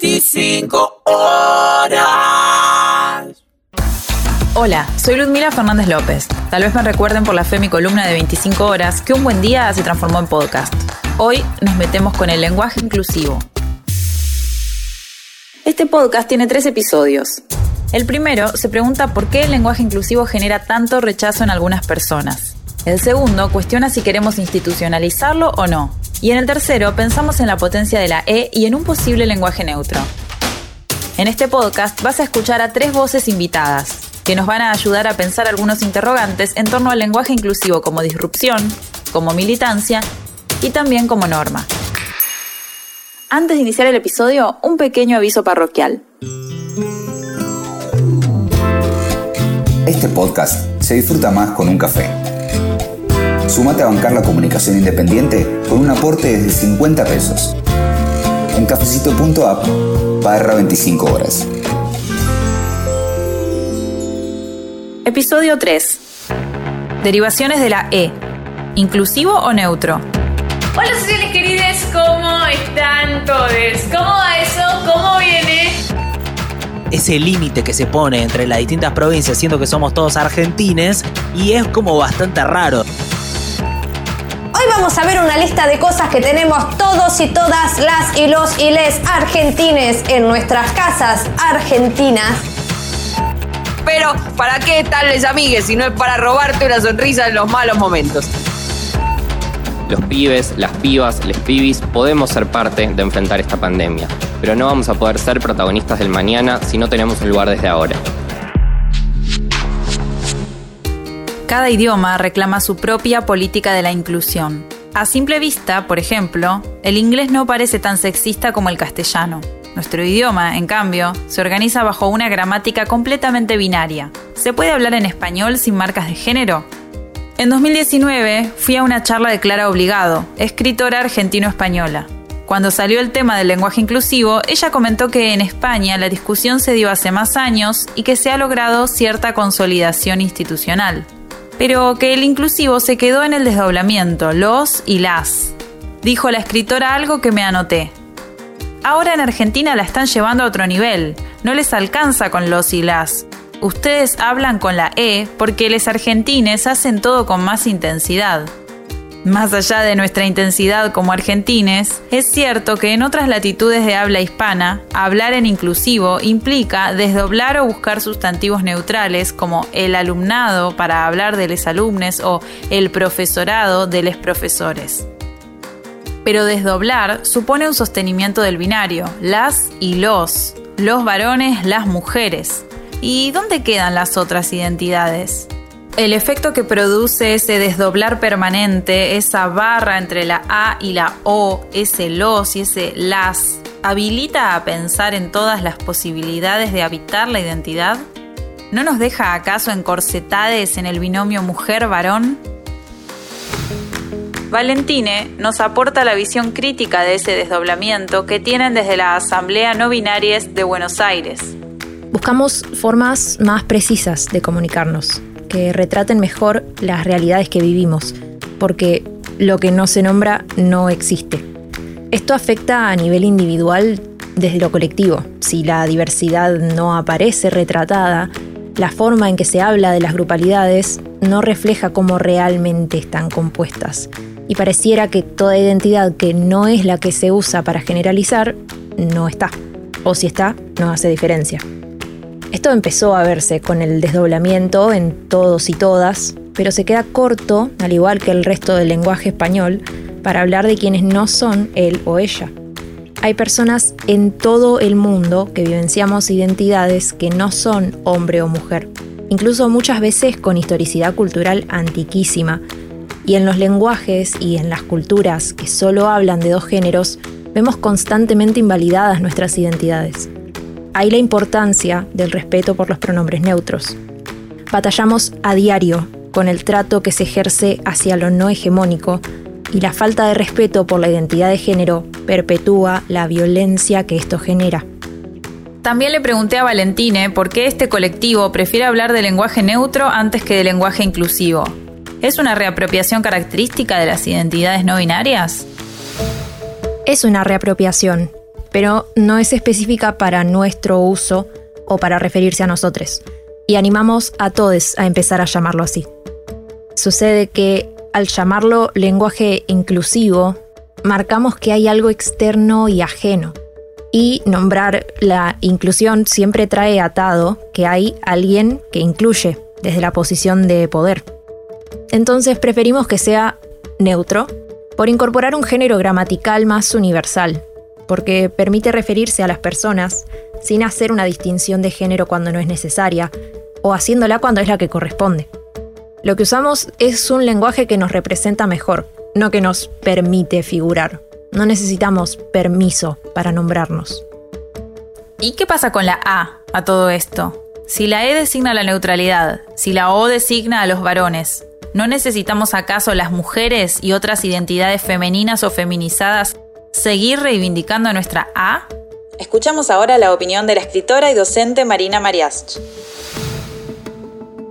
25 horas. Hola, soy Ludmila Fernández López. Tal vez me recuerden por la fe mi columna de 25 horas que un buen día se transformó en podcast. Hoy nos metemos con el lenguaje inclusivo. Este podcast tiene tres episodios. El primero se pregunta por qué el lenguaje inclusivo genera tanto rechazo en algunas personas. El segundo cuestiona si queremos institucionalizarlo o no. Y en el tercero pensamos en la potencia de la E y en un posible lenguaje neutro. En este podcast vas a escuchar a tres voces invitadas, que nos van a ayudar a pensar algunos interrogantes en torno al lenguaje inclusivo como disrupción, como militancia y también como norma. Antes de iniciar el episodio, un pequeño aviso parroquial. Este podcast se disfruta más con un café. Sumate a bancar la comunicación independiente con un aporte desde 50 pesos. En cafecito.app barra 25 horas. Episodio 3. Derivaciones de la E. ¿Inclusivo o neutro? Hola sociales queridos, ¿cómo están todos? ¿Cómo va eso? ¿Cómo viene? ese límite que se pone entre las distintas provincias, siendo que somos todos argentines, y es como bastante raro. Vamos a ver una lista de cosas que tenemos todos y todas las y los y les argentines en nuestras casas argentinas. Pero, ¿para qué tal les amigues si no es para robarte una sonrisa en los malos momentos? Los pibes, las pibas, les pibis podemos ser parte de enfrentar esta pandemia, pero no vamos a poder ser protagonistas del mañana si no tenemos un lugar desde ahora. Cada idioma reclama su propia política de la inclusión. A simple vista, por ejemplo, el inglés no parece tan sexista como el castellano. Nuestro idioma, en cambio, se organiza bajo una gramática completamente binaria. ¿Se puede hablar en español sin marcas de género? En 2019 fui a una charla de Clara Obligado, escritora argentino-española. Cuando salió el tema del lenguaje inclusivo, ella comentó que en España la discusión se dio hace más años y que se ha logrado cierta consolidación institucional, pero que el inclusivo se quedó en el desdoblamiento, los y las. Dijo la escritora algo que me anoté. Ahora en Argentina la están llevando a otro nivel, no les alcanza con los y las, ustedes hablan con la E porque los argentines hacen todo con más intensidad. Más allá de nuestra intensidad como argentines, es cierto que en otras latitudes de habla hispana, hablar en inclusivo implica desdoblar o buscar sustantivos neutrales como el alumnado para hablar de les alumnes o el profesorado de les profesores. Pero desdoblar supone un sostenimiento del binario, las y los, los varones, las mujeres. ¿Y dónde quedan las otras identidades? El efecto que produce ese desdoblar permanente, esa barra entre la A y la O, ese los y ese las, habilita a pensar en todas las posibilidades de habitar la identidad? ¿No nos deja acaso encorsetades en el binomio mujer-varón? Valentine nos aporta la visión crítica de ese desdoblamiento que tienen desde la Asamblea No Binarias de Buenos Aires, Buscamos formas más precisas de comunicarnos, que retraten mejor las realidades que vivimos, porque lo que no se nombra no existe. Esto afecta a nivel individual desde lo colectivo. Si la diversidad no aparece retratada, la forma en que se habla de las grupalidades no refleja cómo realmente están compuestas. Y pareciera que toda identidad que no es la que se usa para generalizar, no está. O si está, no hace diferencia. Esto empezó a verse con el desdoblamiento en todos y todas, pero se queda corto, al igual que el resto del lenguaje español, para hablar de quienes no son él o ella. Hay personas en todo el mundo que vivenciamos identidades que no son hombre o mujer, incluso muchas veces con historicidad cultural antiquísima. Y en los lenguajes y en las culturas que solo hablan de dos géneros, vemos constantemente invalidadas nuestras identidades hay la importancia del respeto por los pronombres neutros. Batallamos a diario con el trato que se ejerce hacia lo no hegemónico y la falta de respeto por la identidad de género perpetúa la violencia que esto genera. También le pregunté a Valentine por qué este colectivo prefiere hablar de lenguaje neutro antes que de lenguaje inclusivo. ¿Es una reapropiación característica de las identidades no binarias? Es una reapropiación, pero no es específica para nuestro uso o para referirse a nosotros. Y animamos a todos a empezar a llamarlo así. Sucede que al llamarlo lenguaje inclusivo, marcamos que hay algo externo y ajeno. Y nombrar la inclusión siempre trae atado que hay alguien que incluye desde la posición de poder. Entonces preferimos que sea neutro por incorporar un género gramatical más universal, porque permite referirse a las personas sin hacer una distinción de género cuando no es necesaria, o haciéndola cuando es la que corresponde. Lo que usamos es un lenguaje que nos representa mejor, no que nos permite figurar. No necesitamos permiso para nombrarnos. ¿Y qué pasa con la A a todo esto? Si la E designa la neutralidad, si la O designa a los varones, ¿no necesitamos acaso las mujeres y otras identidades femeninas o feminizadas seguir reivindicando nuestra A? Escuchamos ahora la opinión de la escritora y docente Marina Mariach.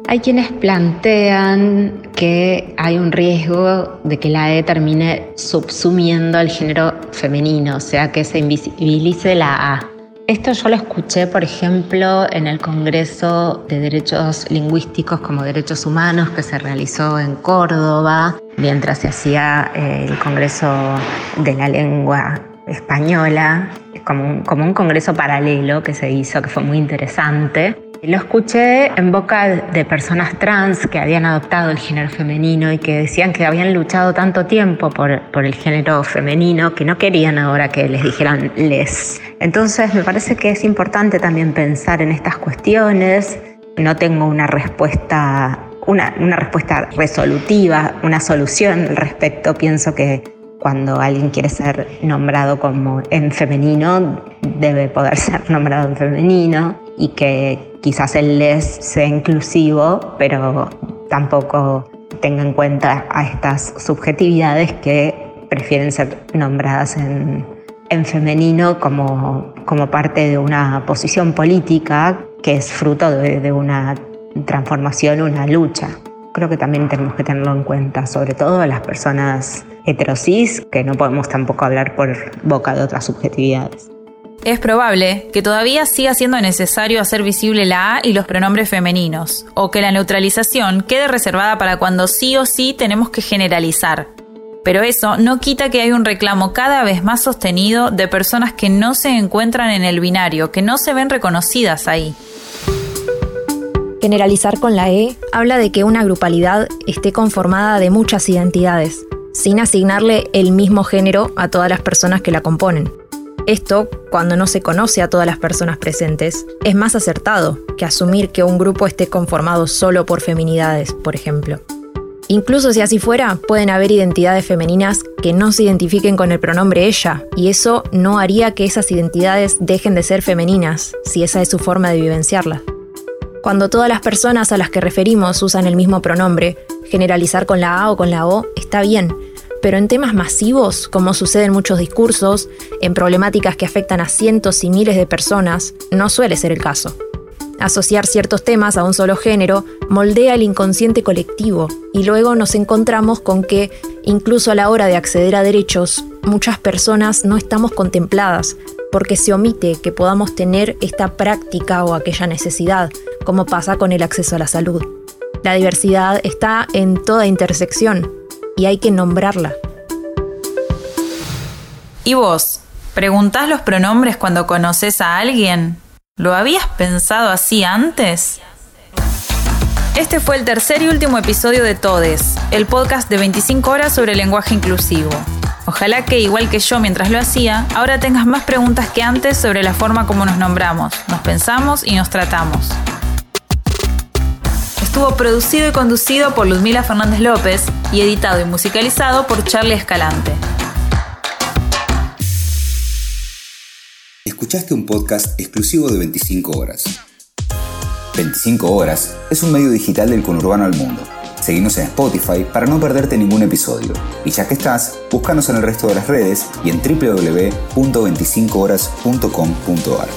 Hay quienes plantean que hay un riesgo de que la E termine subsumiendo al género femenino, o sea, que se invisibilice la A. Esto yo lo escuché, por ejemplo, en el Congreso de Derechos Lingüísticos como Derechos Humanos que se realizó en Córdoba, mientras se hacía eh, el Congreso de la Lengua Española, como como un congreso paralelo que se hizo, que fue muy interesante. Lo escuché en boca de personas trans que habían adoptado el género femenino y que decían que habían luchado tanto tiempo por, por el género femenino que no querían ahora que les dijeran les. Entonces me parece que es importante también pensar en estas cuestiones. No tengo una respuesta, una, una respuesta resolutiva, una solución al respecto. Pienso que cuando alguien quiere ser nombrado como en femenino, debe poder ser nombrado en femenino y que quizás el les sea inclusivo, pero tampoco tenga en cuenta a estas subjetividades que prefieren ser nombradas en, femenino como, como, parte de una posición política que es fruto de, una transformación, una lucha. Creo que también tenemos que tenerlo en cuenta, sobre todo las personas heterosis, que no podemos tampoco hablar por boca de otras subjetividades. Es probable que todavía siga siendo necesario hacer visible la A y los pronombres femeninos, o que la neutralización quede reservada para cuando sí o sí tenemos que generalizar. Pero eso no quita que hay un reclamo cada vez más sostenido de personas que no se encuentran en el binario, que no se ven reconocidas ahí. Generalizar con la E habla de que una grupalidad esté conformada de muchas identidades, sin asignarle el mismo género a todas las personas que la componen. Esto, cuando no se conoce a todas las personas presentes, es más acertado que asumir que un grupo esté conformado solo por feminidades, por ejemplo. Incluso si así fuera, pueden haber identidades femeninas que no se identifiquen con el pronombre ella, y eso no haría que esas identidades dejen de ser femeninas, si esa es su forma de vivenciarla. Cuando todas las personas a las que referimos usan el mismo pronombre, generalizar con la A o con la O está bien, pero en temas masivos, como sucede en muchos discursos, en problemáticas que afectan a cientos y miles de personas, no suele ser el caso. Asociar ciertos temas a un solo género moldea el inconsciente colectivo y luego nos encontramos con que, incluso a la hora de acceder a derechos, muchas personas no estamos contempladas porque se omite que podamos tener esta práctica o aquella necesidad, como pasa con el acceso a la salud. La diversidad está en toda intersección, y hay que nombrarla. ¿Y vos? ¿Preguntás los pronombres cuando conoces a alguien? ¿Lo habías pensado así antes? Este fue el tercer y último episodio de Todes, el podcast de 25 horas sobre lenguaje inclusivo. Ojalá que, igual que yo mientras lo hacía, ahora tengas más preguntas que antes sobre la forma como nos nombramos, nos pensamos y nos tratamos. Estuvo producido y conducido por Ludmila Fernández López y editado y musicalizado por Charlie Escalante. Escuchaste un podcast exclusivo de 25 horas. 25 horas es un medio digital del conurbano al mundo. Seguimos en Spotify para no perderte ningún episodio. Y ya que estás, búscanos en el resto de las redes y en www.25horas.com.ar.